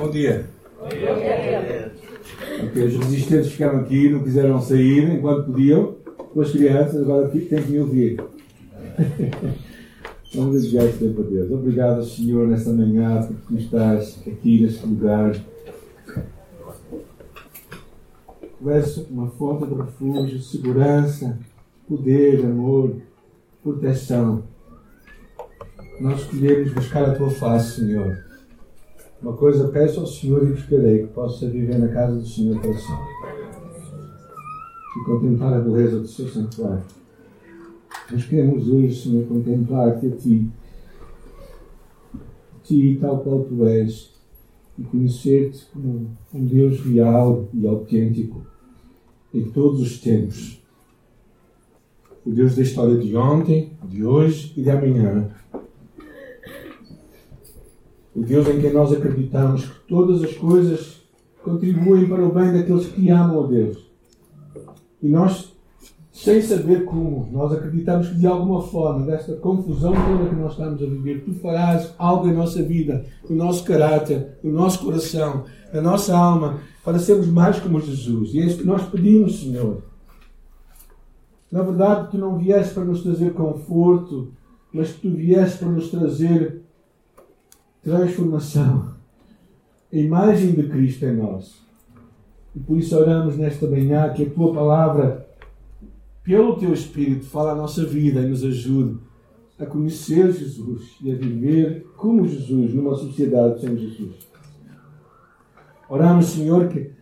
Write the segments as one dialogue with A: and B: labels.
A: Bom dia. Bom dia. Okay, os resistentes ficaram aqui, não quiseram sair enquanto podiam. Com as crianças, agora têm que me ouvir. Vamos dedicar este tempo a Deus. Obrigado, Senhor, nesta manhã, porque tu estás aqui neste lugar. Tu és uma fonte de refúgio, segurança, poder, amor, proteção. Nós escolhemos buscar a tua face, Senhor. Uma coisa peço ao Senhor e buscarei, que possa viver na casa do Senhor para sempre. E contemplar a beleza do seu santuário. Nós queremos hoje, Senhor, contemplar-te a ti. Ti, tal qual tu és. E conhecer-te como um Deus real e autêntico em todos os tempos. O Deus da história de ontem, de hoje e de amanhã o Deus em quem nós acreditamos que todas as coisas contribuem para o bem daqueles que amam a Deus. E nós, sem saber como, nós acreditamos que de alguma forma, desta confusão toda que nós estamos a viver, tu farás algo em nossa vida, no nosso caráter, no nosso coração, na nossa alma, para sermos mais como Jesus. E é isso que nós pedimos, Senhor. Na verdade, tu não vieste para nos trazer conforto, mas tu vieste para nos trazer transformação, a imagem de Cristo em nós. E por isso oramos nesta manhã que a tua palavra, pelo teu Espírito, fale a nossa vida e nos ajude a conhecer Jesus e a viver como Jesus numa sociedade sem Jesus. Oramos, Senhor, que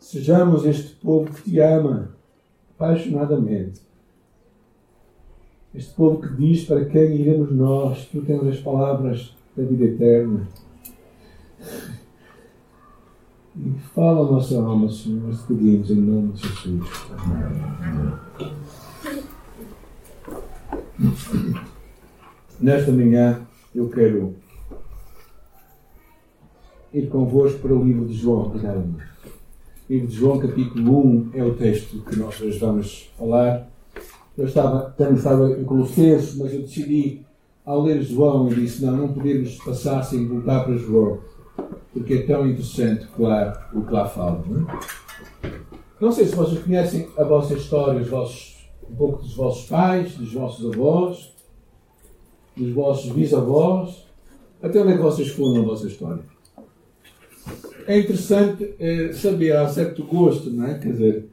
A: sejamos este povo que te ama apaixonadamente. Este povo que diz para quem iremos nós, tu tens as palavras da vida eterna. E fala a nossa alma, Senhor, nós pedimos em nome de Jesus. Nesta manhã eu quero ir convosco para o livro de João, primeiramente. Livro de João, capítulo 1, é o texto que nós hoje vamos falar. Eu estava, também estava em Colossenses, mas eu decidi ao ler João, disse: Não, não podemos passar sem voltar para João, porque é tão interessante, claro, o que lá fala. Não, é? não sei se vocês conhecem a vossa história, os vossos, um pouco dos vossos pais, dos vossos avós, dos vossos bisavós, até onde é que vocês foram na vossa história. É interessante é, saber, há certo gosto, não é? Quer dizer,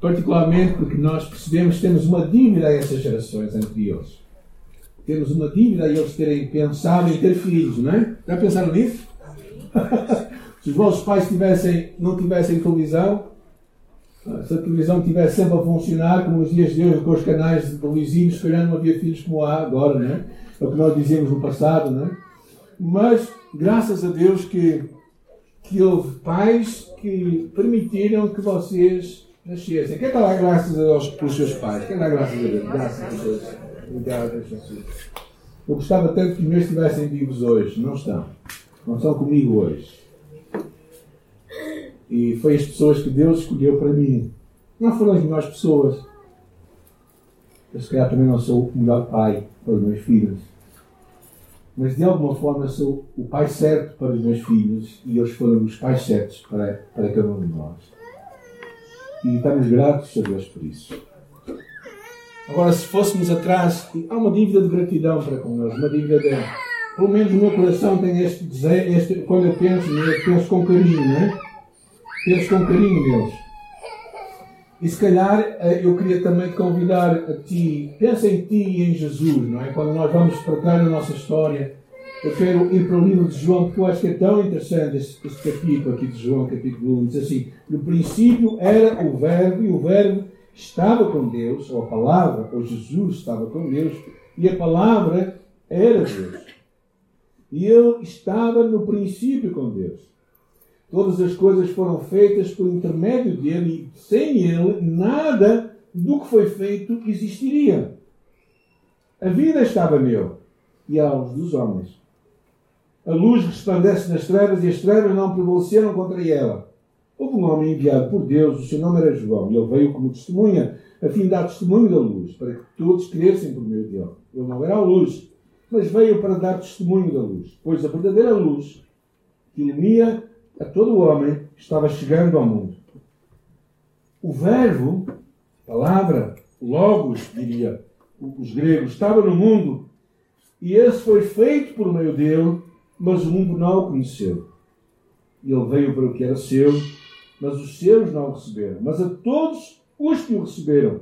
A: particularmente porque nós percebemos que temos uma dívida a essas gerações anteriores temos uma dívida e eles terem pensado em ter filhos, não é? Já pensaram nisso? se os vossos pais tivessem, não tivessem televisão, se a televisão estivesse sempre a funcionar, como nos dias de hoje, com os canais de televisivos, se calhar não havia filhos como há agora, não é? É o que nós dizíamos no passado, não é? Mas, graças a Deus que, que houve pais que permitiram que vocês nascessem. Quem está lá graças a Deus pelos seus pais? Quem dá graças a Deus? Graças a Deus. Obrigado, Jesus. Eu gostava tanto que meus estivessem vivos hoje. Não estão. Não estão comigo hoje. E foi as pessoas que Deus escolheu para mim. Não foram as melhores pessoas. Eu, se calhar, também não sou o melhor pai para os meus filhos. Mas, de alguma forma, sou o pai certo para os meus filhos e eles foram os pais certos para, para cada um de nós. E estamos gratos a Deus por isso. Agora, se fôssemos atrás, há uma dívida de gratidão para com eles, uma dívida de. Pelo menos o meu coração tem este desejo, este, quando eu penso, eu penso com carinho, não é? Penso com carinho neles. E se calhar eh, eu queria também te convidar a ti, pensa em ti e em Jesus, não é? Quando nós vamos trás na nossa história, eu quero ir para o livro de João, porque eu acho que é tão interessante este, este capítulo aqui de João, capítulo 1. Diz assim: No princípio era o Verbo, e o Verbo estava com Deus, ou a palavra, ou Jesus estava com Deus, e a palavra era Deus. E ele estava no princípio com Deus. Todas as coisas foram feitas por intermédio dele, e sem ele, nada do que foi feito existiria. A vida estava nele e a luz dos homens. A luz resplandece nas trevas e as trevas não prevaleceram contra ela. Houve um homem enviado por Deus, o seu nome era João, e ele veio como testemunha, a fim de dar testemunho da luz, para que todos crescem por meio dele. Ele não era a luz, mas veio para dar testemunho da luz, pois a verdadeira luz, que ilumina a todo o homem, estava chegando ao mundo. O Verbo, palavra, Logos, diria os gregos, estava no mundo e esse foi feito por meio dele, mas o mundo não o conheceu. Ele veio para o que era seu, mas os seus não o receberam. Mas a todos os que o receberam,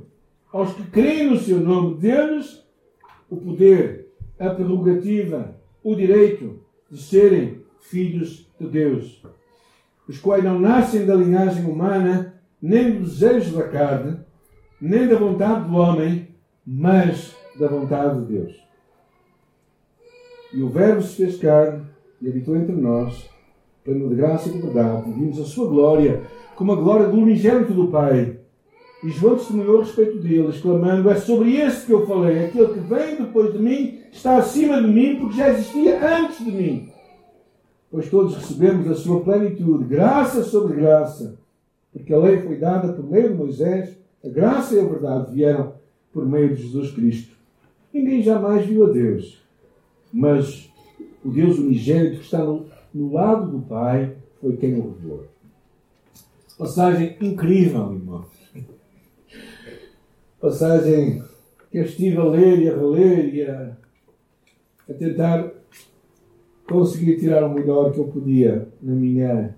A: aos que creem no seu nome, deles o poder, a prerrogativa, o direito de serem filhos de Deus, os quais não nascem da linhagem humana, nem do desejo da carne, nem da vontade do homem, mas da vontade de Deus. E o Verbo se fez carne e habitou entre nós, pleno de graça e de verdade, vimos a sua glória como a glória do unigênito do Pai. E João testemunhou a respeito dele, exclamando: É sobre esse que eu falei, aquele que vem depois de mim está acima de mim, porque já existia antes de mim. Pois todos recebemos a sua plenitude, graça sobre graça, porque a lei foi dada por meio de Moisés, a graça e a verdade vieram por meio de Jesus Cristo. Ninguém jamais viu a Deus, mas o Deus unigênito que está no, no lado do Pai foi quem o revelou. Passagem incrível, irmão. Passagem que eu estive a ler e a reler e a, a tentar conseguir tirar o melhor que eu podia na minha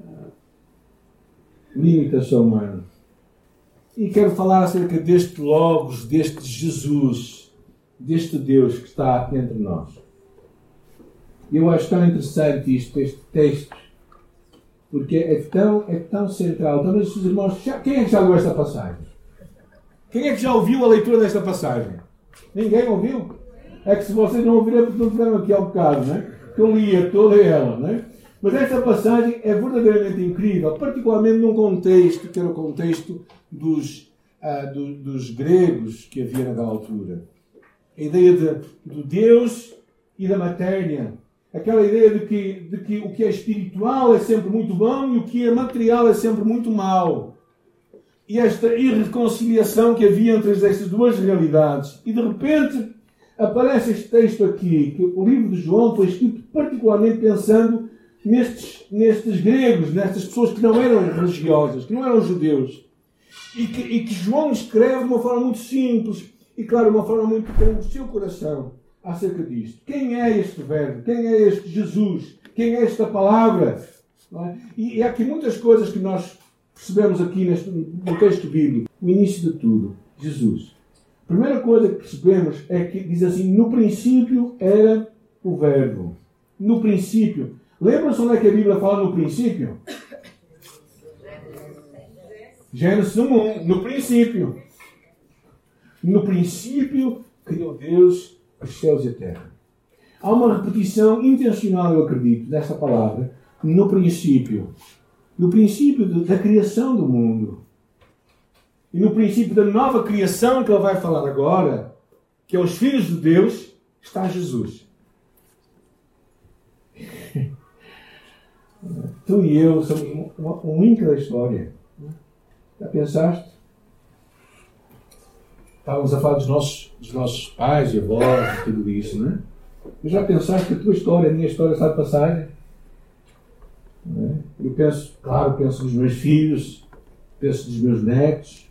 A: uh, limitação humana. E quero falar acerca deste Logos, deste Jesus, deste Deus que está entre nós. Eu acho tão interessante isto, este texto, porque é tão, é tão central. Talvez os irmãos. Já, quem é que já leu esta passagem? Quem é que já ouviu a leitura desta passagem? Ninguém ouviu? É que se vocês não ouviram, é porque não tiveram aqui ao bocado, não é? Que eu lia toda ela, não é? Mas esta passagem é verdadeiramente incrível, particularmente num contexto, que era o contexto dos, ah, do, dos gregos que havia naquela altura. A ideia de, do Deus e da matéria. Aquela ideia de que, de que o que é espiritual é sempre muito bom e o que é material é sempre muito mau. E esta irreconciliação que havia entre estas duas realidades. E de repente aparece este texto aqui, que o livro de João foi escrito particularmente pensando nestes, nestes gregos, nestas pessoas que não eram religiosas, que não eram judeus. E que, e que João escreve de uma forma muito simples e, claro, uma forma muito com o seu coração acerca disto. Quem é este Verbo? Quem é este Jesus? Quem é esta palavra? É? E, há aqui muitas coisas que nós percebemos aqui neste, no texto bíblico. O início de tudo, Jesus. A primeira coisa que percebemos é que diz assim: no princípio era o Verbo. No princípio. Lembram-se onde é que a Bíblia fala no princípio? Gênesis 1, no princípio. No princípio criou Deus os céus e a terra. Há uma repetição intencional, eu acredito, dessa palavra, no princípio. No princípio da criação do mundo. E no princípio da nova criação que ele vai falar agora, que é os filhos de Deus, está Jesus. tu e eu somos um, um da história. Já pensaste? Estávamos a falar dos nossos, dos nossos pais e avós e tudo isso, não é? Mas já pensaste que a tua história, a minha história está de passagem? É? Eu penso, claro, penso nos meus filhos, penso nos meus netos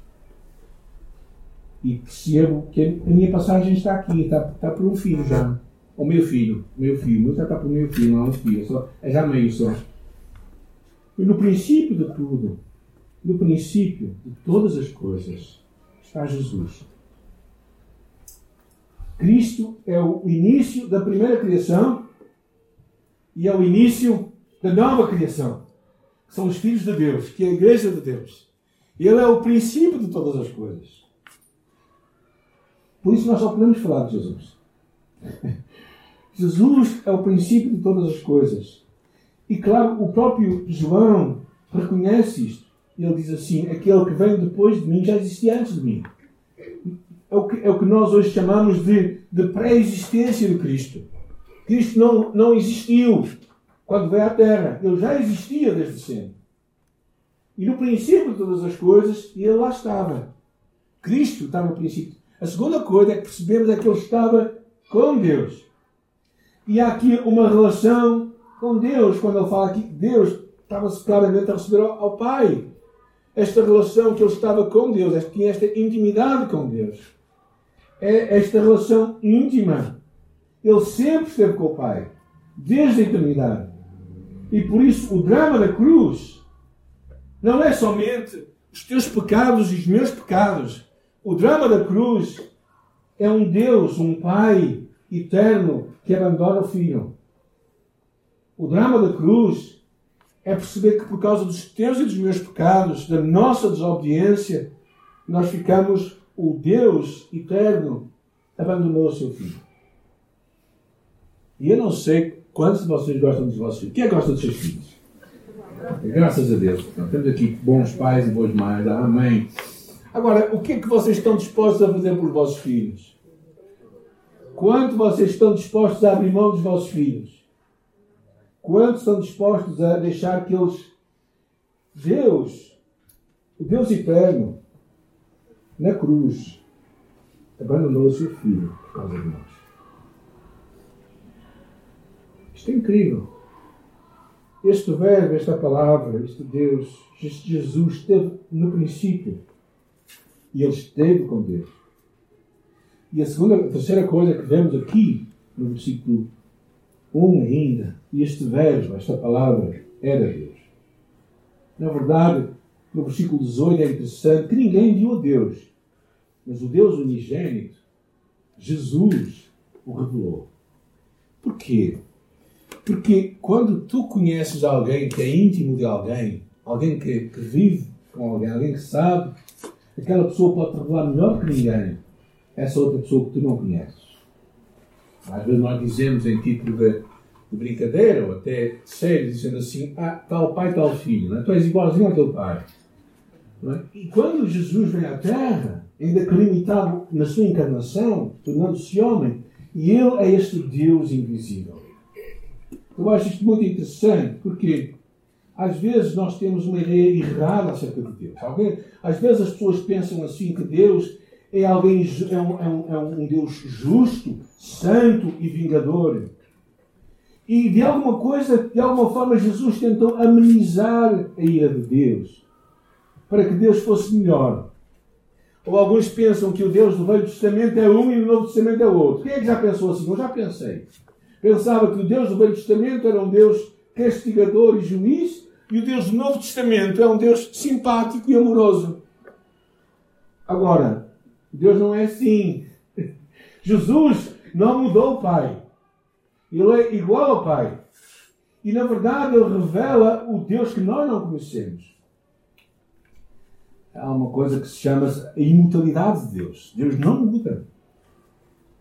A: e percebo que a minha passagem está aqui, está, está por um filho já. Ou meio filho, meio filho, meu já está por meio filho, não é um filho, só, é já meio só. E no princípio de tudo, no princípio de todas as coisas, está Jesus. Cristo é o início da primeira criação e é o início da nova criação. Que são os filhos de Deus, que é a igreja de Deus. Ele é o princípio de todas as coisas. Por isso nós só podemos falar de Jesus. Jesus é o princípio de todas as coisas. E claro, o próprio João reconhece isto. Ele diz assim: aquele que vem depois de mim já existia antes de mim. É o que, é o que nós hoje chamamos de, de pré-existência de Cristo. Cristo não, não existiu quando veio à Terra. Ele já existia desde sempre. E no princípio de todas as coisas, ele lá estava. Cristo está no princípio. A segunda coisa é que percebemos é que ele estava com Deus. E há aqui uma relação com Deus. Quando ele fala aqui, Deus estava-se claramente a receber ao, ao Pai. Esta relação que ele estava com Deus, tinha esta intimidade com Deus. É esta relação íntima. Ele sempre esteve com o Pai, desde a eternidade. E por isso o drama da cruz não é somente os teus pecados e os meus pecados. O drama da cruz é um Deus, um Pai eterno que abandona o Filho. O drama da cruz é perceber que por causa dos teus e dos meus pecados, da nossa desobediência, nós ficamos, o Deus eterno abandonou seu Filho. E eu não sei quantos de vocês gostam dos vossos filhos. Quem que gosta dos seus filhos? Graças a Deus. Então, temos aqui bons pais e boas mães. Amém. Agora, o que é que vocês estão dispostos a fazer por vossos filhos? Quanto vocês estão dispostos a abrir mão dos vossos filhos? Quanto estão dispostos a deixar que eles. Deus, o Deus eterno, na cruz, abandonou o seu filho por causa de nós. Isto é incrível. Este verbo, esta palavra, este Deus, este Jesus esteve no princípio. E ele esteve com Deus. E a segunda, a terceira coisa que vemos aqui, no versículo 1 ainda, este verbo, esta palavra, era Deus. Na verdade, no versículo 18 é interessante que ninguém viu a Deus, mas o Deus unigênito, Jesus, o revelou. Porquê? Porque quando tu conheces alguém que é íntimo de alguém, alguém que, que vive com alguém, alguém que sabe, aquela pessoa pode te revelar melhor que ninguém essa outra pessoa que tu não conheces. Às vezes nós dizemos em título de, de brincadeira ou até sério, dizendo assim: ah, tal pai, tal filho, não é? tu és igualzinho ao teu pai. É? E quando Jesus vem à Terra, ainda que limitado na sua encarnação, tornando-se homem, e ele é este Deus invisível. Eu acho isto muito interessante, porque às vezes nós temos uma ideia errada acerca de Deus. Às vezes as pessoas pensam assim que Deus é alguém é um, é um, é um Deus justo, santo e vingador. E de alguma coisa, de alguma forma, Jesus tentou amenizar a ira de Deus para que Deus fosse melhor. Ou alguns pensam que o Deus do Velho Testamento é um e o Novo Testamento é outro. Quem é que já pensou assim? Eu já pensei. Pensava que o Deus do Velho Testamento era um Deus castigador e juiz e o Deus do Novo Testamento é um Deus simpático e amoroso. Agora, Deus não é assim. Jesus não mudou o Pai. Ele é igual ao Pai. E na verdade ele revela o Deus que nós não conhecemos. Há uma coisa que se chama a imutabilidade de Deus. Deus não muda.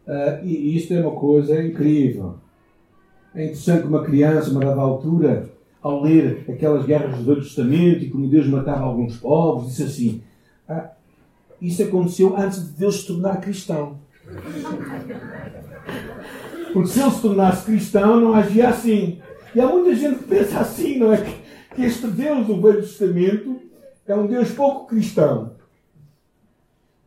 A: Uh, e isto é uma coisa incrível. É interessante que uma criança, uma dada altura, ao ler aquelas guerras do Velho Testamento e como Deus matava alguns povos, disse assim: ah, isso aconteceu antes de Deus se tornar cristão. Porque se ele se tornasse cristão, não agia assim. E há muita gente que pensa assim, não é? Que este Deus do Velho Testamento é um Deus pouco cristão.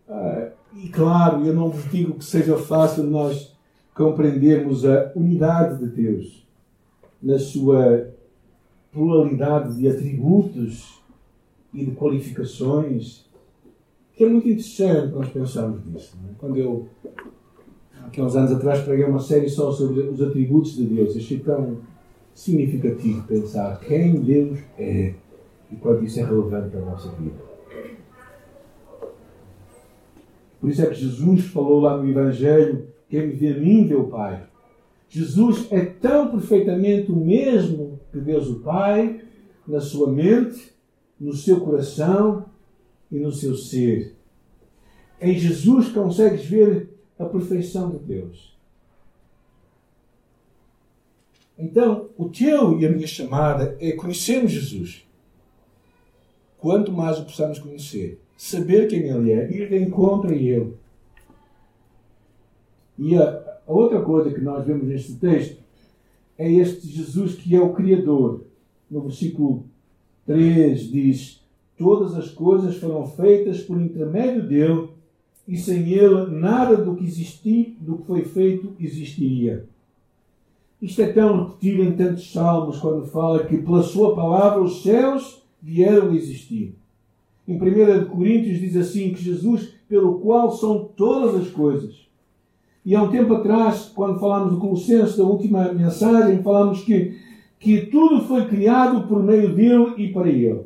A: Ah, e claro, eu não vos digo que seja fácil nós compreendermos a unidade de Deus na sua pluralidade de atributos e de qualificações que é muito interessante nós pensarmos nisso. É? Quando eu, há uns anos atrás, preguei uma série só sobre os atributos de Deus, achei tão significativo pensar quem Deus é e quanto isso é relevante para nossa vida. Por isso é que Jesus falou lá no Evangelho: quem me vê a mim vê o Pai. Jesus é tão perfeitamente o mesmo que Deus o Pai, na sua mente, no seu coração e no seu ser. Em Jesus consegues ver a perfeição de Deus. Então, o teu e a minha chamada é conhecermos Jesus. Quanto mais o possamos conhecer, saber quem Ele é, ir de encontro a Ele. E a, a outra coisa que nós vemos neste texto é este Jesus que é o Criador. No versículo 3 diz: Todas as coisas foram feitas por intermédio dele, e sem ele nada do que existir, do que foi feito existiria. Isto é tão repetido em tantos salmos quando fala que pela sua palavra os céus vieram existir. Em 1 Coríntios diz assim que Jesus, pelo qual são todas as coisas. E há um tempo atrás, quando falámos do Colossenses, da última mensagem, falámos que, que tudo foi criado por meio dele e para ele.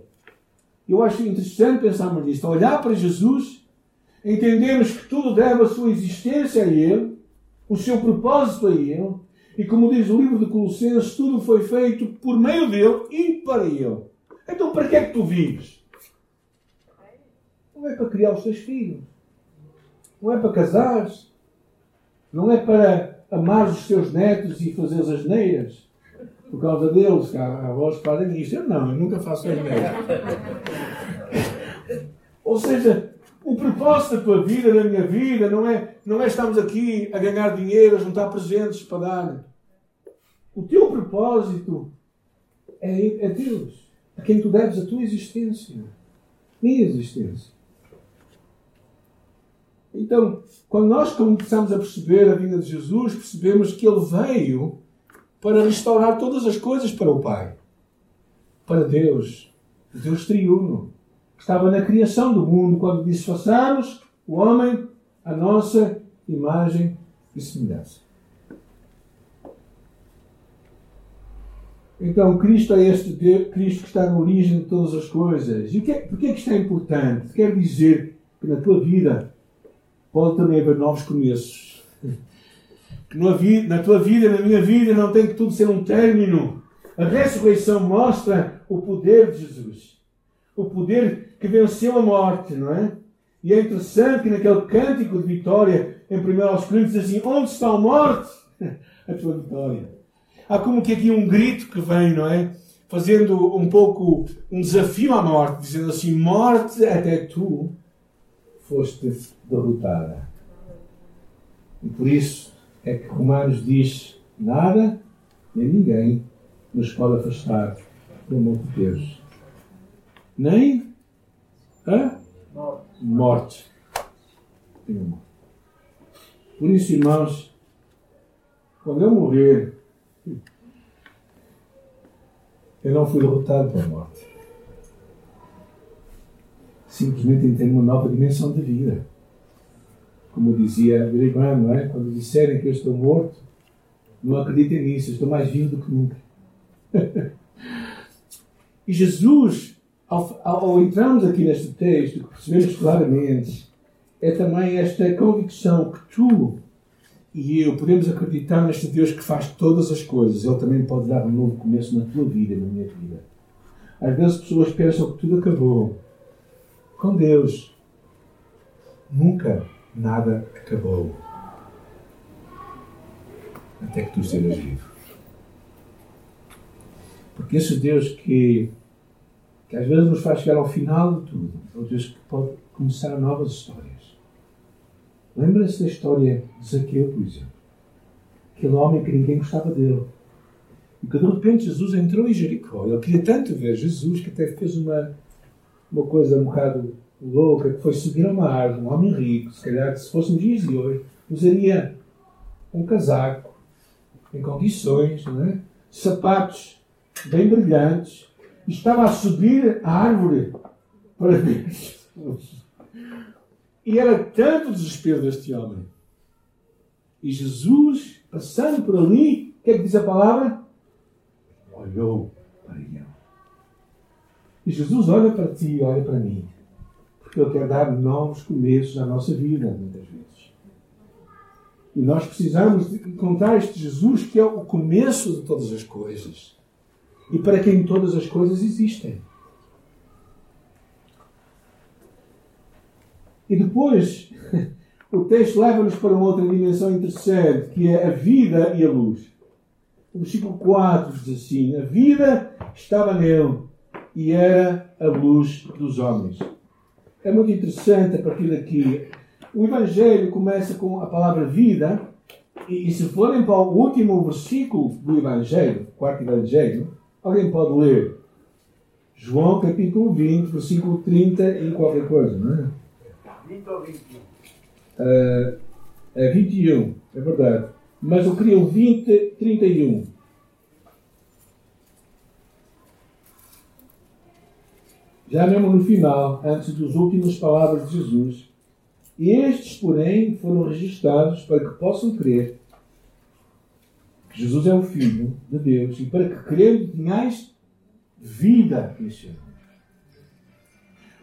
A: Eu acho interessante pensarmos nisto, olhar para Jesus, entendermos que tudo deve a sua existência a ele, o seu propósito a ele, e como diz o livro de Colossenses, tudo foi feito por meio dele e para ele. Então para que é que tu vives? Não é para criar os teus filhos. Não é para casares. Não é para amar os teus netos e fazer as neiras. Por causa deles, que há avós que fazem isto. Eu não, eu nunca faço asneiras. Ou seja, o propósito da tua vida, da minha vida, não é, não é estarmos aqui a ganhar dinheiro, a juntar presentes para dar. O teu propósito é, é Deus, a quem tu deves a tua existência, minha existência. Então, quando nós começamos a perceber a vinda de Jesus, percebemos que Ele veio para restaurar todas as coisas para o Pai, para Deus, Deus triuno estava na criação do mundo, quando disse: façamos o homem a nossa imagem e semelhança. Então, Cristo é este Deus, Cristo que está na origem de todas as coisas. E é, porquê é que isto é importante? Quer dizer que na tua vida pode também haver novos começos. Que na tua vida, na minha vida, não tem que tudo ser um término. A ressurreição mostra o poder de Jesus. O poder que venceu a morte, não é? E é interessante que naquele cântico de vitória, em 1 Coríntios, diz assim: Onde está a morte? a tua vitória. Há como que aqui um grito que vem, não é? Fazendo um pouco um desafio à morte, dizendo assim: Morte, até tu foste derrotada. E por isso é que Romanos diz: Nada nem ninguém nos pode afastar do amor de Deus. Nem a morte. Por isso, irmãos, quando eu morrer, eu não fui derrotado pela morte. Simplesmente entrei numa nova dimensão de vida. Como dizia irmã, não é? Quando disserem que eu estou morto, não acreditem nisso, estou mais vivo do que nunca. e Jesus ao, ao entrarmos aqui neste texto, percebemos claramente, é também esta convicção que tu e eu podemos acreditar neste Deus que faz todas as coisas. Ele também pode dar um novo começo na tua vida na minha vida. Às vezes pessoas pensam que tudo acabou. Com Deus, nunca nada acabou. Até que tu sejas vivo. Porque esse Deus que que às vezes nos faz chegar ao final de tudo, é o Deus que pode começar novas histórias. Lembra-se da história de Zaqueu, por exemplo. Aquele homem que ninguém gostava dele. E que de repente Jesus entrou em Jericó. Ele queria tanto ver Jesus que até fez uma, uma coisa um bocado louca, que foi subir a uma árvore, um homem rico, se calhar se fosse nos dias de hoje, usaria um casaco em condições, é? sapatos bem brilhantes, estava a subir a árvore para ver Jesus. E era tanto o desespero deste homem. E Jesus, passando por ali, o que é que diz a palavra? Olhou para ele. E Jesus olha para ti e olha para mim. Porque Ele quer dar novos começos à nossa vida, muitas vezes. E nós precisamos encontrar este Jesus que é o começo de todas as coisas e para quem todas as coisas existem. E depois, o texto leva-nos para uma outra dimensão interessante, que é a vida e a luz. O versículo 4 diz assim: A vida estava nele e era a luz dos homens. É muito interessante a partir daqui. O Evangelho começa com a palavra vida, e, se forem para o último versículo do Evangelho, quarto Evangelho, Alguém pode ler João capítulo 20, versículo 30 e qualquer coisa, não é?
B: 20 ou 21?
A: Uh, é 21, é verdade. Mas eu queria o 20, 31. Já mesmo no final, antes das últimas palavras de Jesus. Estes, porém, foram registrados para que possam crer que Jesus é o Filho de Deus e para que crendo tenhais vida em.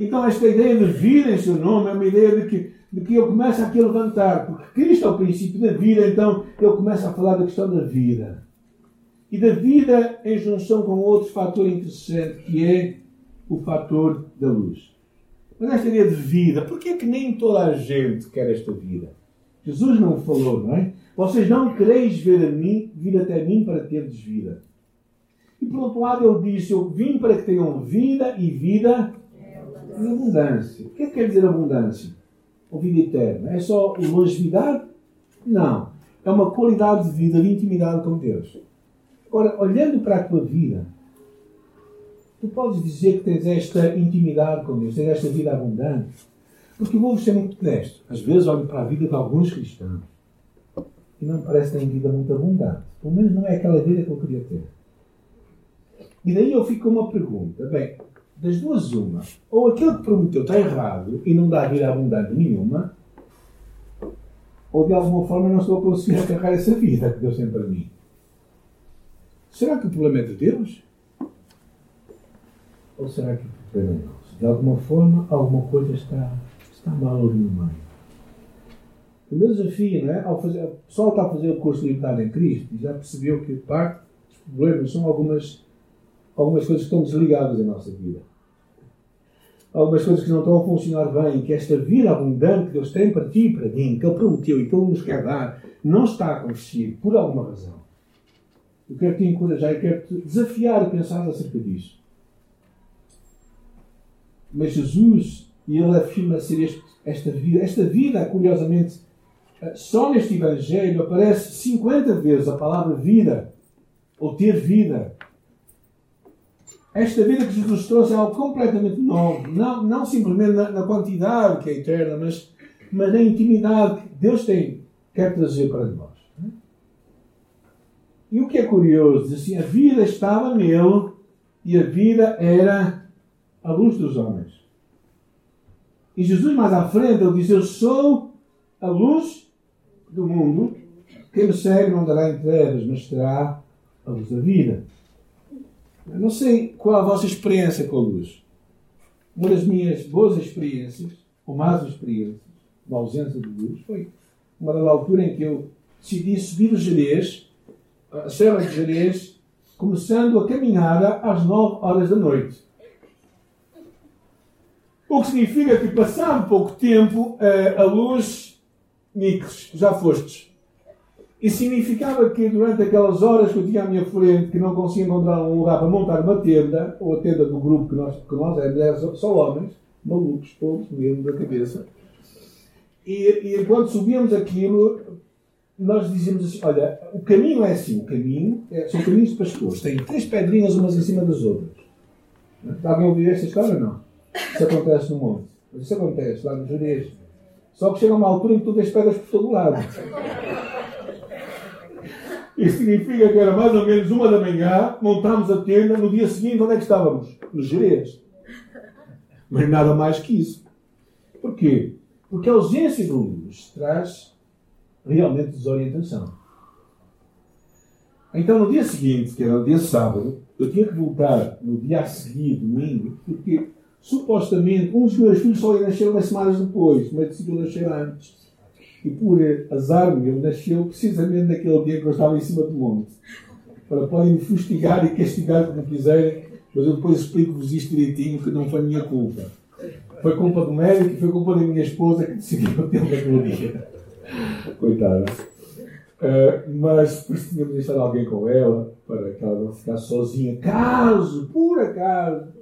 A: Então, esta ideia de vida em seu nome é uma ideia de que, de que ele começa aqui a levantar, porque Cristo é o princípio da vida, então ele começa a falar da questão da vida. E da vida em junção com outro fator interessante, que é o fator da luz. Mas esta ideia de vida, por que é que nem toda a gente quer esta vida? Jesus não falou, não é? Vocês não quereis ver a mim, vir até mim para teres vida. E por outro lado, ele disse: Eu vim para que tenham vida e vida abundância. O que é que quer dizer abundância? Ou vida eterna? É só longevidade? Não. É uma qualidade de vida, de intimidade com Deus. Agora, olhando para a tua vida, tu podes dizer que tens esta intimidade com Deus, tens esta vida abundante. Porque vou ser muito honesto. Às vezes olho para a vida de alguns cristãos e não parece têm vida muito abundante. Pelo menos não é aquela vida que eu queria ter. E daí eu fico com uma pergunta. Bem, das duas uma. Ou aquele que prometeu está errado e não dá vida abundante nenhuma, ou de alguma forma não estou a conseguir agarrar essa vida que Deus tem para mim. Será que o problema é de Deus? Ou será que o problema é nosso? De alguma forma, alguma coisa está, está mal ali no meio. O meu desafio, não é? Ao fazer, o pessoal está a fazer o curso de Liberdade em Cristo e já percebeu que parte dos problemas são algumas algumas coisas que estão desligadas da nossa vida. Algumas coisas que não estão a funcionar bem, que esta vida abundante que Deus tem para ti e para mim, que Ele prometeu e que Ele nos quer dar, não está a acontecer por alguma razão. Eu quero te encorajar e quero te desafiar a pensar acerca disso. Mas Jesus, e Ele afirma ser este, esta vida, esta vida, curiosamente, só neste Evangelho aparece 50 vezes a palavra vida, ou ter vida. Esta vida que Jesus trouxe é algo completamente novo. Não, não simplesmente na, na quantidade que é eterna, mas, mas na intimidade que Deus tem, quer trazer para nós. E o que é curioso, diz assim, a vida estava nele e a vida era a luz dos homens. E Jesus mais à frente, ele diz, eu sou a luz do mundo. Quem me segue não dará em trevas, mas terá a luz da vida. Eu não sei qual a vossa experiência com a luz. Uma das minhas boas experiências, ou más experiências, da ausência de luz, foi uma da altura em que eu decidi subir o Jerez, a Serra de Jerez, começando a caminhada às 9 horas da noite. O que significa que, passado pouco tempo, eh, a luz, Nicos, já fostes. E significava que durante aquelas horas que eu tinha à minha frente, que não conseguia encontrar um lugar para montar uma tenda, ou a tenda do grupo que nós, que nós éramos, só homens, malucos, todos mesmo da cabeça. E, e enquanto subíamos aquilo, nós dizíamos assim: olha, o caminho é assim, o caminho é, são caminhos de pastores, tem três pedrinhas umas em cima das outras. Alguém ouviu esta história ou não? Isso acontece no monte. Isso acontece lá no Jerez. Só que chega a uma altura em que tu vês pedras por todo lado. Isso significa que era mais ou menos uma da manhã, montámos a tenda, no dia seguinte onde é que estávamos? Nos Jerez. Mas nada mais que isso. Porquê? Porque a ausência de luz traz realmente desorientação. Então, no dia seguinte, que era o dia sábado, eu tinha que voltar no dia a seguir, domingo, porque supostamente um dos meus filhos só ia nascer umas semanas depois, mas decidiu nascer antes. E por azar meu, nasceu precisamente naquele dia que eu estava em cima do monte. Para podem me fustigar e castigar como quiserem, mas eu depois explico-vos isto direitinho que não foi minha culpa. Foi culpa do médico e foi culpa da minha esposa que decidiu ter naquele dia. Coitada. Uh, mas por isso tínhamos alguém com ela, para que ela não ficasse sozinha. Caso, por acaso,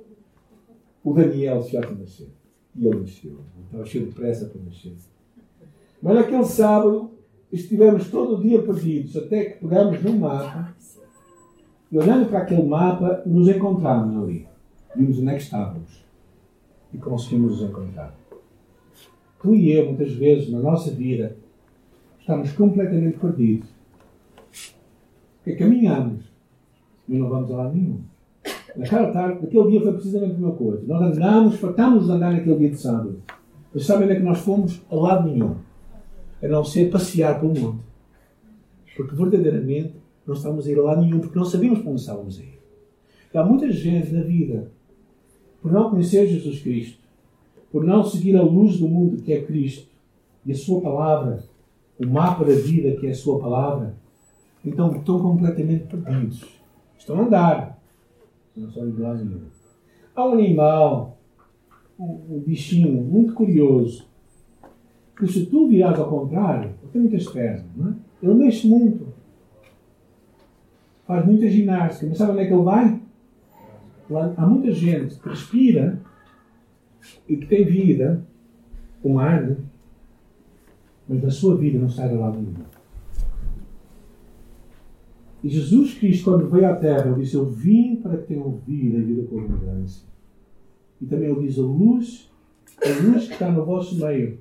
A: o Daniel já nasceu. E ele nasceu. Estava cheio de pressa para nascer. Mas naquele sábado estivemos todo o dia perdidos, até que pegamos num mapa e olhando para aquele mapa nos encontramos ali. Vimos onde é que estávamos e conseguimos nos encontrar. Tu e eu, muitas vezes, na nossa vida, estamos completamente perdidos. Porque caminhamos, mas não vamos a lado nenhum. Naquela tarde, naquele dia foi precisamente a mesma coisa. Nós andámos, fartámos de andar naquele dia de sábado. Mas sabem onde é que nós fomos? A lado nenhum. A não ser passear pelo monte. Porque verdadeiramente não estávamos a ir a lado nenhum, porque não sabíamos para onde estávamos a ir. E há muita gente na vida, por não conhecer Jesus Cristo, por não seguir a luz do mundo que é Cristo e a Sua palavra, o mapa da vida que é a Sua palavra, então estão completamente perdidos. Estão a andar, não nenhum. Há um animal, um bichinho muito curioso, que se tu virares ao contrário, ele tem muitas pernas, não é? Ele mexe muito. Faz muita ginástica. Mas sabe onde é que ele vai? Lá, há muita gente que respira e que tem vida com ar, mas na sua vida não sai de lado nenhum. E Jesus Cristo, quando veio à Terra, ele disse: Eu vim para que tenham vida e vida com abundância. E também ele diz: A luz, a luz que está no vosso meio.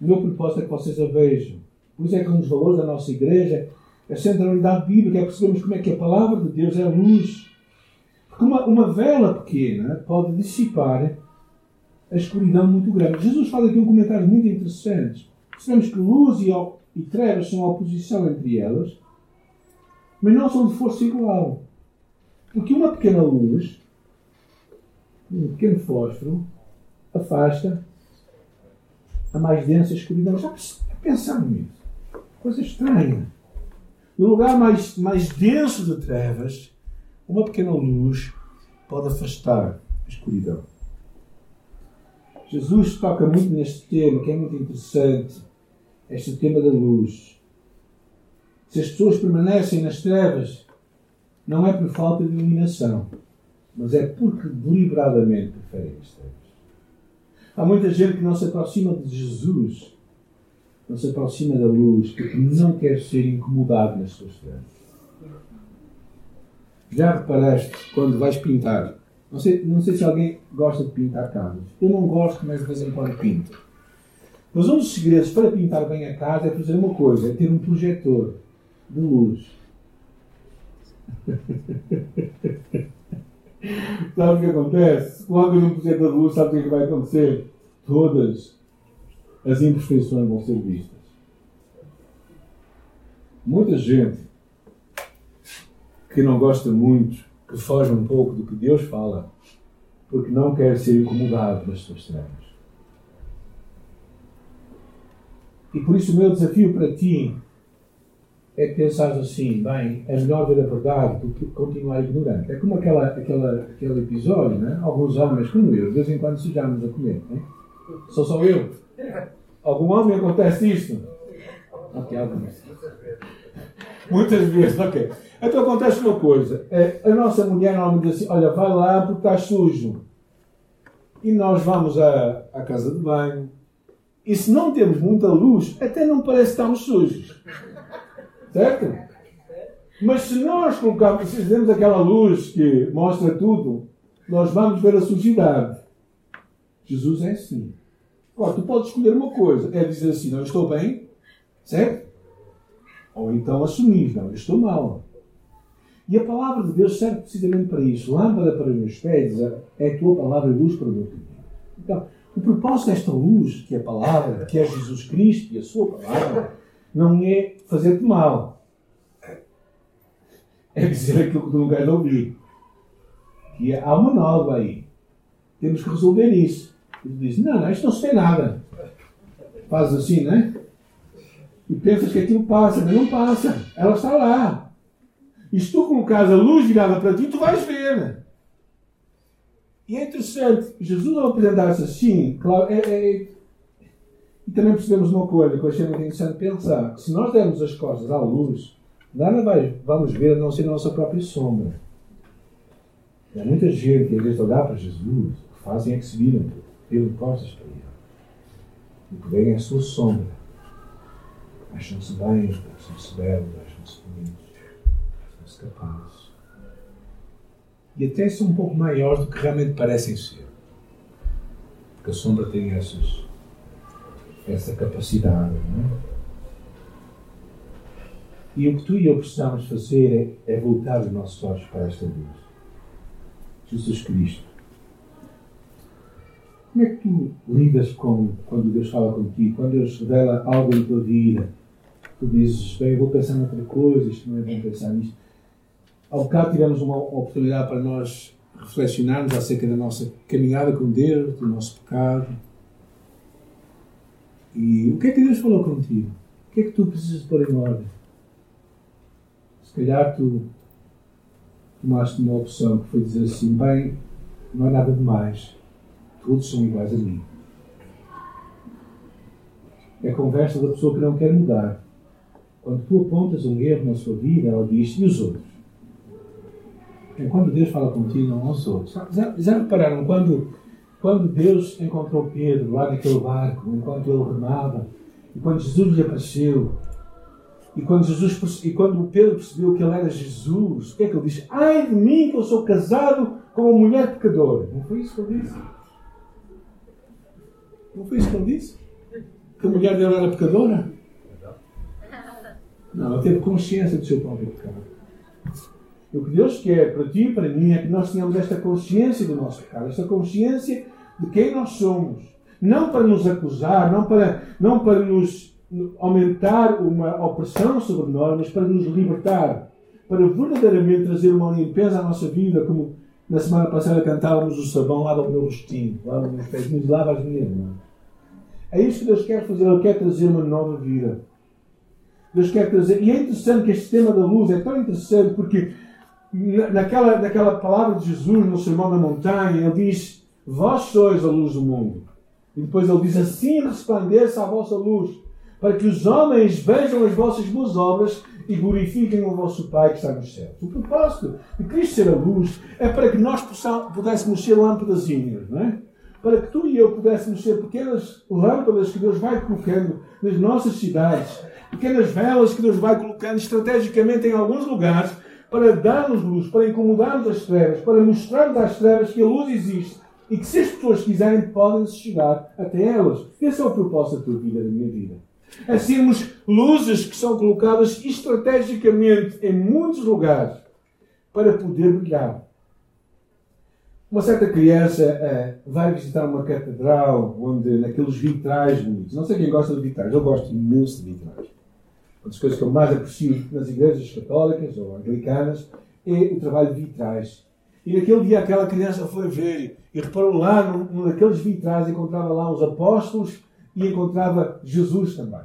A: O meu propósito é que vocês a vejam. Por isso é que um dos valores da nossa igreja é a centralidade bíblica, é percebermos como é que a palavra de Deus é a luz. Porque uma, uma vela pequena pode dissipar a escuridão muito grande. Jesus fala aqui um comentário muito interessante. Sabemos que luz e, e trevas são a oposição entre elas, mas não são de força igual. Porque uma pequena luz, um pequeno fósforo, afasta a mais densa escuridão. Já pensaram nisso? Coisa estranha. No lugar mais, mais denso de trevas, uma pequena luz pode afastar a escuridão. Jesus toca muito neste tema, que é muito interessante, este tema da luz. Se as pessoas permanecem nas trevas, não é por falta de iluminação, mas é porque deliberadamente preferem as trevas. Há muita gente que não se aproxima de Jesus, não se aproxima da luz, porque não quer ser incomodado nas suas trevas. Já reparaste quando vais pintar? Não sei, não sei se alguém gosta de pintar casas. Eu não gosto, mas de vez em quando pinto. Mas um dos segredos para pintar bem a casa é fazer uma coisa, é ter um projetor de luz. sabe o que acontece? Quando um projetor de luz, sabe o que é vai acontecer? Todas as imperfeições vão ser vistas. Muita gente que não gosta muito, que foge um pouco do que Deus fala, porque não quer ser incomodado nas suas trevas. E por isso o meu desafio para ti é pensar assim, bem, é melhor ver a verdade do que continuar ignorante. É como aquela, aquela, aquele episódio, né? alguns homens como eu, de vez em quando sujamos a comer. Né? Sou só eu. Algum homem acontece isto? Ok, algumas. Muitas vezes, ok. Então acontece uma coisa. É, a nossa mulher normalmente diz assim, olha, vai lá porque está sujo. E nós vamos à, à casa de banho. E se não temos muita luz, até não parece que estamos sujos. Certo? Mas se nós colocarmos, se temos aquela luz que mostra tudo, nós vamos ver a sujidade. Jesus é assim. Agora, tu podes escolher uma coisa. É dizer assim, não, estou bem, certo? Ou então assumir, não, estou mal. E a palavra de Deus serve precisamente para isso. Lâmpada para os meus pés é a tua palavra e luz para o meu caminho. Então, o propósito desta luz, que é a palavra, que é Jesus Cristo e a sua palavra, não é fazer-te mal. É dizer aquilo que tu não queres ouvir. Que há uma nova aí. Temos que resolver isso. E tu dizes, não, não, isto não se tem nada. Fazes assim, não é? E pensas que aquilo passa, mas não passa. Ela está lá. E se tu colocares a luz virada para ti, tu vais ver. E é interessante, Jesus ao apresentar-se assim, é, é, e também percebemos uma coisa que eu achei muito interessante pensar, que se nós dermos as costas à luz, nada vai, vamos ver a não ser a nossa própria sombra. Há muita gente que, às vezes, olhar para Jesus, o que fazem é que se viram, viram costas para ele. E que vem é a sua sombra. Acham-se bem, acham-se belos, acham-se bonitos, acham-se capazes e até são um pouco maiores do que realmente parecem ser. Porque a sombra tem essas, essa capacidade. É? E o que tu e eu precisamos fazer é, é voltar os nossos olhos para esta luz. Jesus Cristo. Como é que tu lidas com quando Deus fala contigo, quando Deus revela algo em tua vida? Tu dizes, bem, eu vou pensar noutra coisa, isto não é bom pensar nisto. Ao bocado tivemos uma oportunidade para nós reflexionarmos acerca da nossa caminhada com Deus, do nosso pecado. E o que é que Deus falou contigo? O que é que tu precisas pôr em ordem? Se calhar tu tomaste uma opção que foi dizer assim: bem, não é nada demais, todos são iguais a mim. É a conversa da pessoa que não quer mudar. Quando tu apontas um erro na sua vida, ela diz: e os outros? É quando Deus fala contigo, não aos outros. Já, já repararam quando, quando Deus encontrou Pedro lá naquele barco, enquanto ele remava, e quando Jesus lhe apareceu, e quando, Jesus, e quando Pedro percebeu que ele era Jesus, o que é que ele disse? Ai de mim que eu sou casado com uma mulher pecadora. Não foi isso que ele disse? Não foi isso que ele disse? Que a mulher dele era pecadora? Não, ele teve consciência do seu próprio pecado. E o que Deus quer para ti e para mim é que nós tenhamos esta consciência do nosso pecado, esta consciência de quem nós somos. Não para nos acusar, não para, não para nos aumentar uma opressão sobre nós, mas para nos libertar, para verdadeiramente trazer uma limpeza à nossa vida, como na semana passada cantávamos o sabão lava o meu rostinho, lava os meus pés, lava as minhas mãos. É isso que Deus quer fazer, Ele quer trazer uma nova vida. Deus quer trazer. E é interessante que este tema da luz é tão interessante porque naquela, naquela palavra de Jesus no Sermão da Montanha, ele diz: Vós sois a luz do mundo. E depois ele diz: Assim resplandeça a vossa luz, para que os homens vejam as vossas boas obras e glorifiquem o vosso Pai que está nos céus. O propósito de Cristo ser a luz é para que nós pudéssemos ser lâmpadazinhas, não é? Para que tu e eu pudéssemos ser pequenas lâmpadas que Deus vai colocando nas nossas cidades, pequenas velas que Deus vai colocando estrategicamente em alguns lugares para dar-nos luz, para incomodarmos as trevas, para mostrarmos às trevas que a luz existe e que se as pessoas quiserem podem chegar até elas. Esse é o propósito da tua vida, da minha vida. É sermos luzes que são colocadas estrategicamente em muitos lugares para poder brilhar. Uma certa criança uh, vai visitar uma catedral onde naqueles vitrais bonitos. Não sei quem gosta de vitrais, eu gosto imenso de vitrais. Uma das coisas que eu mais aprecio nas igrejas católicas ou anglicanas é o trabalho de vitrais. E naquele dia aquela criança foi ver e reparou lá num, naqueles vitrais, encontrava lá os apóstolos e encontrava Jesus também.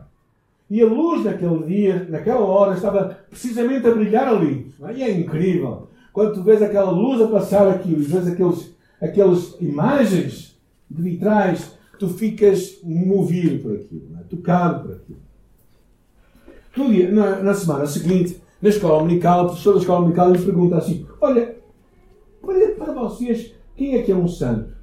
A: E a luz naquele dia, naquela hora, estava precisamente a brilhar ali. E é incrível. Quando tu vês aquela luz a passar aqui, vês aqueles, aquelas imagens de vitrais, tu ficas movido por aquilo, é? tocado por aquilo. No dia, na, na, semana seguinte, na escola dominical, a professora da escola dominical lhe pergunta assim: Olha, para vocês, quem é que é um santo?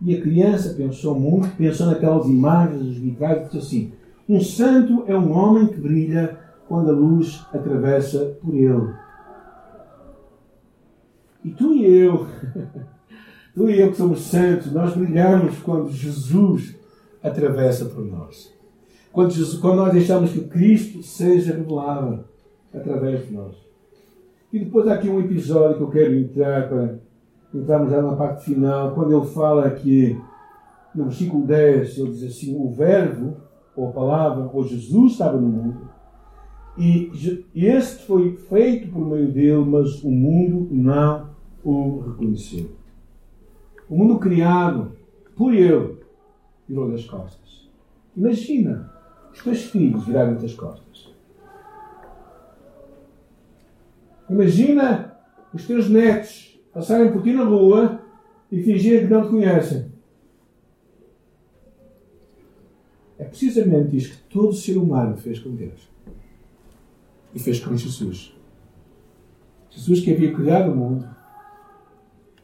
A: E a criança pensou muito, pensou naquelas imagens dos vitrais e disse assim: Um santo é um homem que brilha quando a luz atravessa por ele. E tu e eu, tu e eu que somos santos, nós brilhamos quando Jesus atravessa por nós. Quando, Jesus, quando nós deixamos que Cristo seja revelado através de nós. E depois há aqui um episódio que eu quero entrar para entrarmos já na parte final, quando ele fala que no versículo 10 ele diz assim: o Verbo, ou a palavra, ou Jesus estava no mundo, e este foi feito por meio dele, mas o mundo não o reconheceu. O mundo criado por ele virou-lhe as costas. Imagina os teus filhos virarem-te as costas. Imagina os teus netos passarem por ti na rua e fingirem que não te conhecem. É precisamente isto que todo ser humano fez com Deus. E fez com Jesus. Jesus que havia criado o mundo,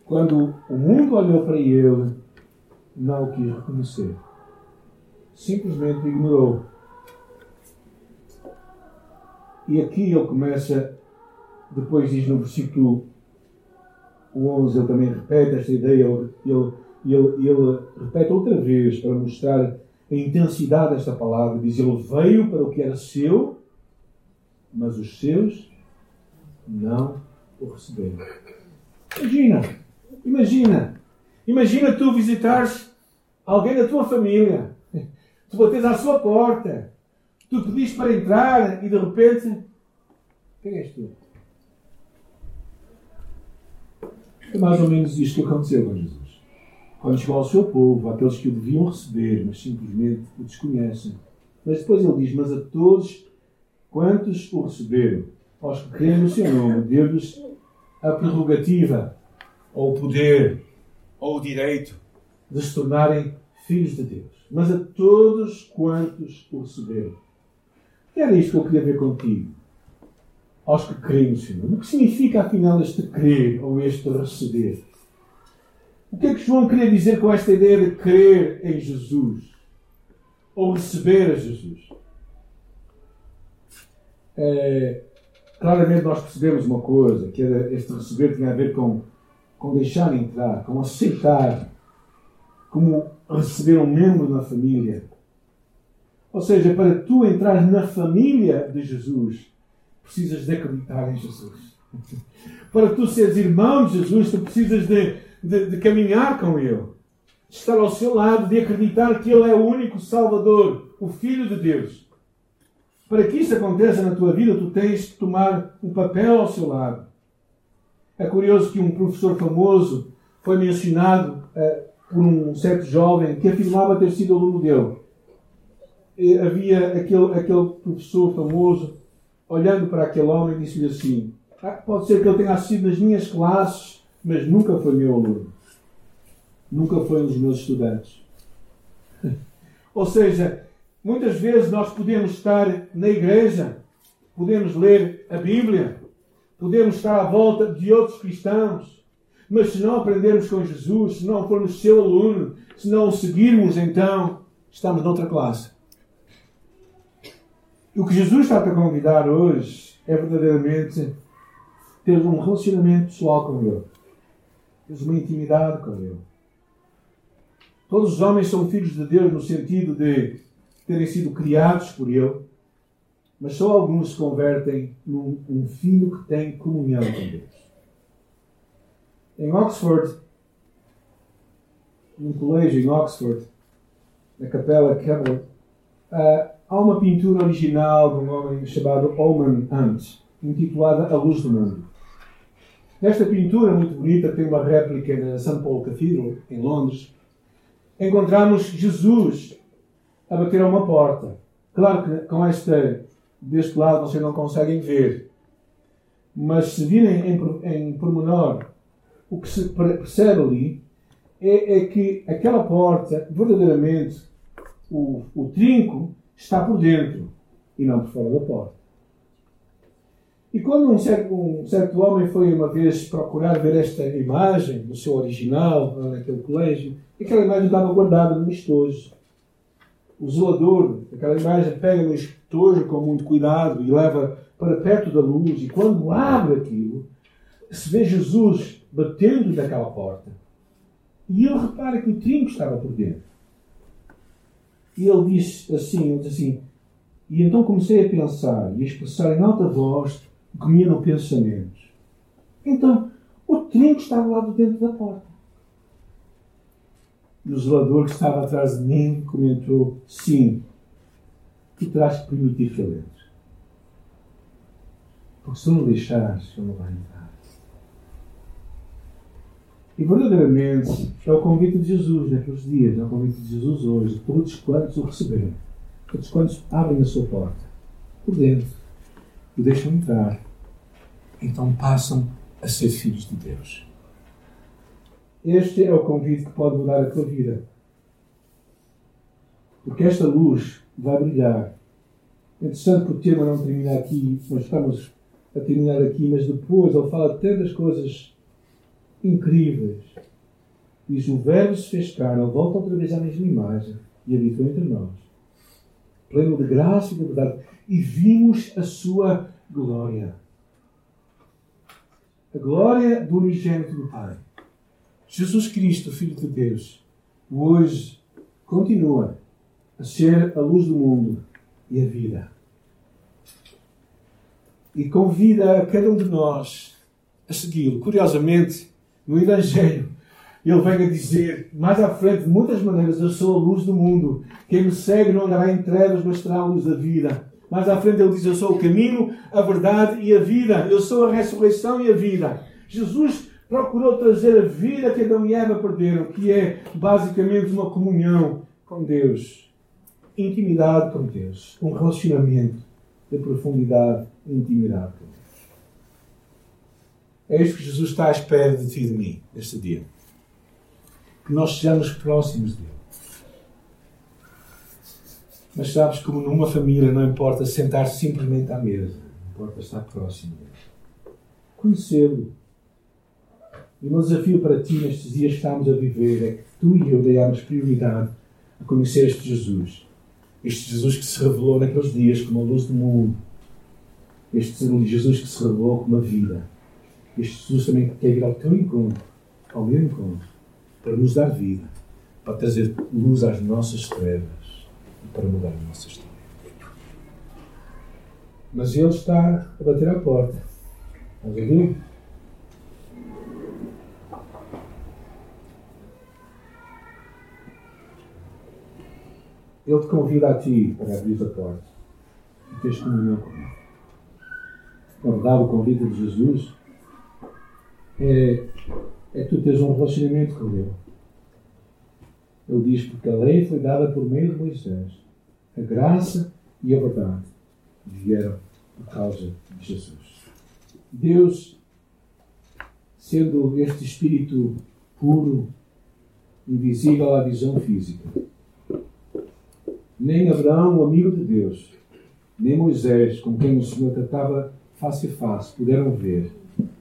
A: quando o mundo olhou para ele, não o quis reconhecer. Simplesmente ignorou. E aqui ele começa, depois diz no versículo 11, ele também repete esta ideia, ele, ele, ele repete outra vez para mostrar a intensidade desta palavra. Diz: Ele veio para o que era seu mas os seus não o receberam. Imagina, imagina, imagina tu visitares alguém da tua família, tu bates à sua porta, tu pediste para entrar e de repente, quem és tu? É mais ou menos isto que aconteceu com Jesus. Quando chegou ao seu povo, àqueles que o deviam receber, mas simplesmente o desconhecem. Mas depois ele diz: Mas a todos quantos o receberam, aos que creem no seu nome, deu-lhes a prerrogativa, ou o poder, ou o direito de se tornarem filhos de Deus. Mas a todos quantos o receberam. Era isto que eu queria ver contigo. Aos que creem no Senhor. O que significa, afinal, este crer ou este receber? O que é que João queria dizer com esta ideia de crer em Jesus? Ou receber a Jesus? É, claramente nós percebemos uma coisa, que era este receber tinha a ver com, com deixar entrar, com aceitar, como receber um membro na família. Ou seja, para tu entrar na família de Jesus, precisas de acreditar em Jesus. Para tu seres irmão de Jesus, tu precisas de de, de caminhar com Ele, de estar ao seu lado, de acreditar que Ele é o único Salvador, o Filho de Deus. Para que isso aconteça na tua vida, tu tens de tomar um papel ao seu lado. É curioso que um professor famoso foi mencionado uh, por um certo jovem que afirmava ter sido aluno dele. Havia aquele, aquele professor famoso olhando para aquele homem e disse-lhe assim: ah, Pode ser que ele tenha sido nas minhas classes mas nunca foi meu aluno. Nunca foi um dos meus estudantes. Ou seja, muitas vezes nós podemos estar na igreja, podemos ler a Bíblia, podemos estar à volta de outros cristãos, mas se não aprendermos com Jesus, se não formos seu aluno, se não o seguirmos, então estamos noutra classe. O que Jesus está a convidar hoje é verdadeiramente ter um relacionamento pessoal com Ele. Tens uma intimidade com Ele. Todos os homens são filhos de Deus no sentido de terem sido criados por Ele, mas só alguns se convertem num um filho que tem comunhão com Deus. Em Oxford, num colégio em Oxford, na Capela Keble, uh, há uma pintura original de um homem chamado Oman Hunt, intitulada A Luz do Mundo. Nesta pintura muito bonita, tem uma réplica na St. Paul Cathedral, em Londres, encontramos Jesus a bater a uma porta. Claro que com esta, deste lado vocês não conseguem ver, mas se virem em, em pormenor, o que se percebe ali é, é que aquela porta, verdadeiramente, o, o trinco está por dentro e não por fora da porta. E quando um certo, um certo homem foi uma vez procurar ver esta imagem no seu original, naquele colégio, aquela imagem estava guardada no estojo. O zelador daquela imagem pega no estojo com muito cuidado e leva para perto da luz, e quando abre aquilo, se vê Jesus batendo naquela porta. E ele repara que o trinco estava por dentro. E ele diz assim, ele diz assim, e então comecei a pensar e a expressar em alta voz comia no pensamento. Então, o trinco estava lá dentro da porta. E o zelador que estava atrás de mim comentou: Sim, tu terás que permitir que ele entre. Porque se não deixares, ele não vai entrar. E verdadeiramente é o convite de Jesus naqueles dias, é o convite de Jesus hoje, todos quantos o receberam, todos quantos abrem a sua porta, por dentro, e deixam entrar então passam a ser filhos de Deus. Este é o convite que pode mudar a tua vida. Porque esta luz vai brilhar. É interessante que o tema não termina aqui, nós estamos a terminar aqui, mas depois ele fala de tantas coisas incríveis. Diz: O Verbo se fez carne, ele volta outra vez à mesma imagem e habitou entre nós, pleno de graça e de verdade, e vimos a sua glória a glória do unigênito do Pai. Jesus Cristo, Filho de Deus, hoje continua a ser a luz do mundo e a vida. e convida cada um de nós a segui-lo. Curiosamente, no Evangelho, ele vem a dizer, mais à frente, de muitas maneiras, eu sou a luz do mundo. Quem me segue não andará em trevas, mas terá a luz da vida. Mais à frente ele diz, eu sou o caminho, a verdade e a vida. Eu sou a ressurreição e a vida. Jesus procurou trazer a vida que Adão e Eva perderam, que é basicamente uma comunhão com Deus. Intimidade com Deus. Um relacionamento de profundidade e intimidade com Deus. Isto que Jesus está à espera de ti e de mim, neste dia. Que nós sejamos próximos dele. Mas sabes, como numa família não importa sentar simplesmente à mesa, importa estar próximo dele. Conhecê-lo. E o meu desafio para ti nestes dias que estamos a viver é que tu e eu demos prioridade a conhecer este Jesus. Este Jesus que se revelou naqueles dias como a luz do mundo. Este Jesus que se revelou como a vida este Jesus também quer vir ao teu encontro, ao meu encontro, para nos dar vida, para trazer luz às nossas trevas e para mudar a nossa história. Mas Ele está a bater à porta. Estás a ouvir? Ele te convida a ti para abrir a porta e teres comunhão com Ele. Verdade, o convite de Jesus é, é tu teres um relacionamento com Ele. Ele diz, porque a lei foi dada por meio de Moisés. A graça e a verdade vieram por causa de Jesus. Deus, sendo este Espírito puro, invisível à visão física, nem Abraão, o amigo de Deus, nem Moisés, com quem o Senhor tratava face a face, puderam ver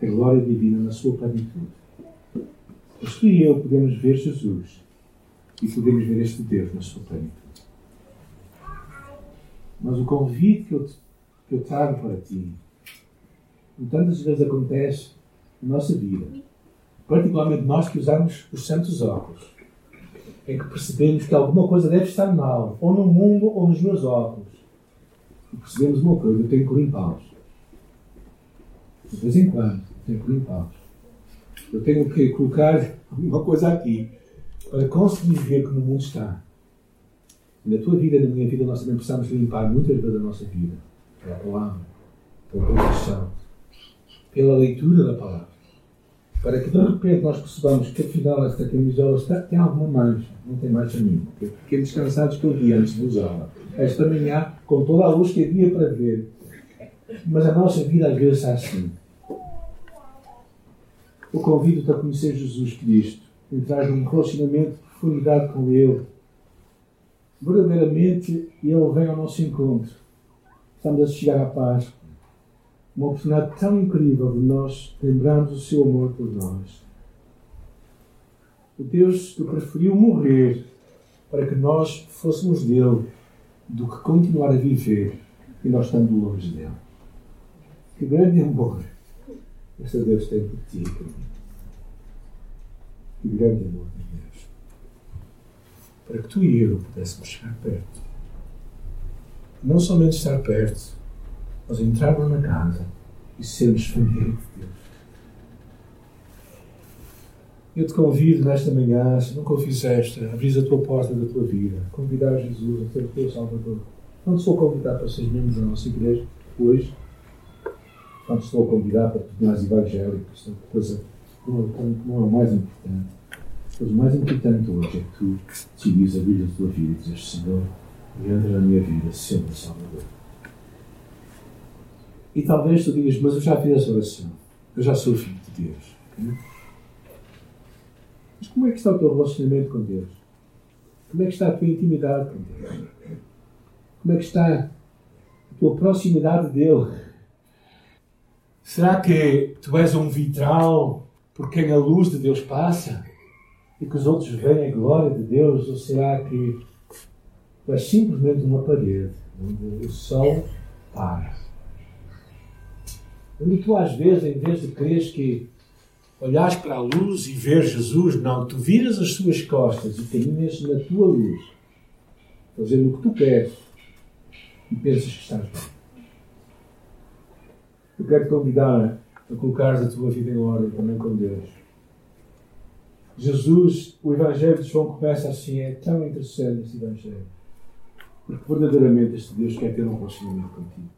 A: a glória divina na sua plenitude. Mas tu e eu podemos ver Jesus e podemos ver este Deus na sua plenitude. Mas o convite que eu, que eu trago para ti, como tantas vezes acontece na nossa vida, particularmente nós que usamos os santos óculos, é que percebemos que alguma coisa deve estar mal, ou no mundo ou nos meus óculos. E percebemos uma coisa, eu tenho que limpá-los. De vez em quando, tenho que limpá-los. Eu tenho que colocar alguma coisa aqui para conseguir ver como o mundo está. Na tua vida na minha vida, nós também precisamos limpar muitas vezes a nossa vida. Pela palavra, pela confissão, pela leitura da palavra. Para que de repente nós percebamos que afinal esta camisola está, tem alguma mancha, não tem mancha nenhuma. Pequenos cansados que eu vi antes de usá-la. Esta manhã, com toda a luz que havia para ver, mas a nossa vida às vezes está assim. Eu convido-te a conhecer Jesus Cristo, entrar num relacionamento de profundidade com Ele. Verdadeiramente, Ele vem ao nosso encontro. Estamos a chegar à paz. Uma oportunidade tão incrível de nós lembrarmos o seu amor por nós. O Deus que preferiu morrer para que nós fôssemos dele do que continuar a viver e nós estando longe dele. Que grande amor esse Deus tem por ti. Que grande amor de Deus. Para que tu e eu pudéssemos chegar perto. Não somente estar perto, mas entrarmos na casa e sermos família de Deus. Eu te convido nesta manhã, se nunca o fizeste, a abrir a tua porta da tua vida, convidar Jesus a ser o teu Salvador. Não te sou convidar para seres membro da nossa igreja hoje, quando estou a convidar para tornares evangélico, isto é uma coisa não, é o mais importante. Mas o mais importante hoje é que tu decidires abrir a tua vida e dizes, Senhor, entra na minha vida sempre Salvador. E talvez tu digas, mas eu já fiz essa oração. Eu já sou filho de Deus. Mas como é que está o teu relacionamento com Deus? Como é que está a tua intimidade com Deus? Como é que está a tua proximidade dele? Será que tu és um vitral por quem a luz de Deus passa e que os outros veem a glória de Deus? Ou será que tu és simplesmente uma parede onde o sol para? Onde tu, às vezes, em vez de creres que olhas para a luz e ver Jesus, não, tu viras as suas costas e caminhas na tua luz, fazendo o que tu queres e pensas que estás bem.
B: Eu quero te convidar a colocares a tua vida em ordem também com Deus. Jesus, o Evangelho de João começa assim, é tão interessante este Evangelho. Porque verdadeiramente este Deus quer ter um relacionamento contigo.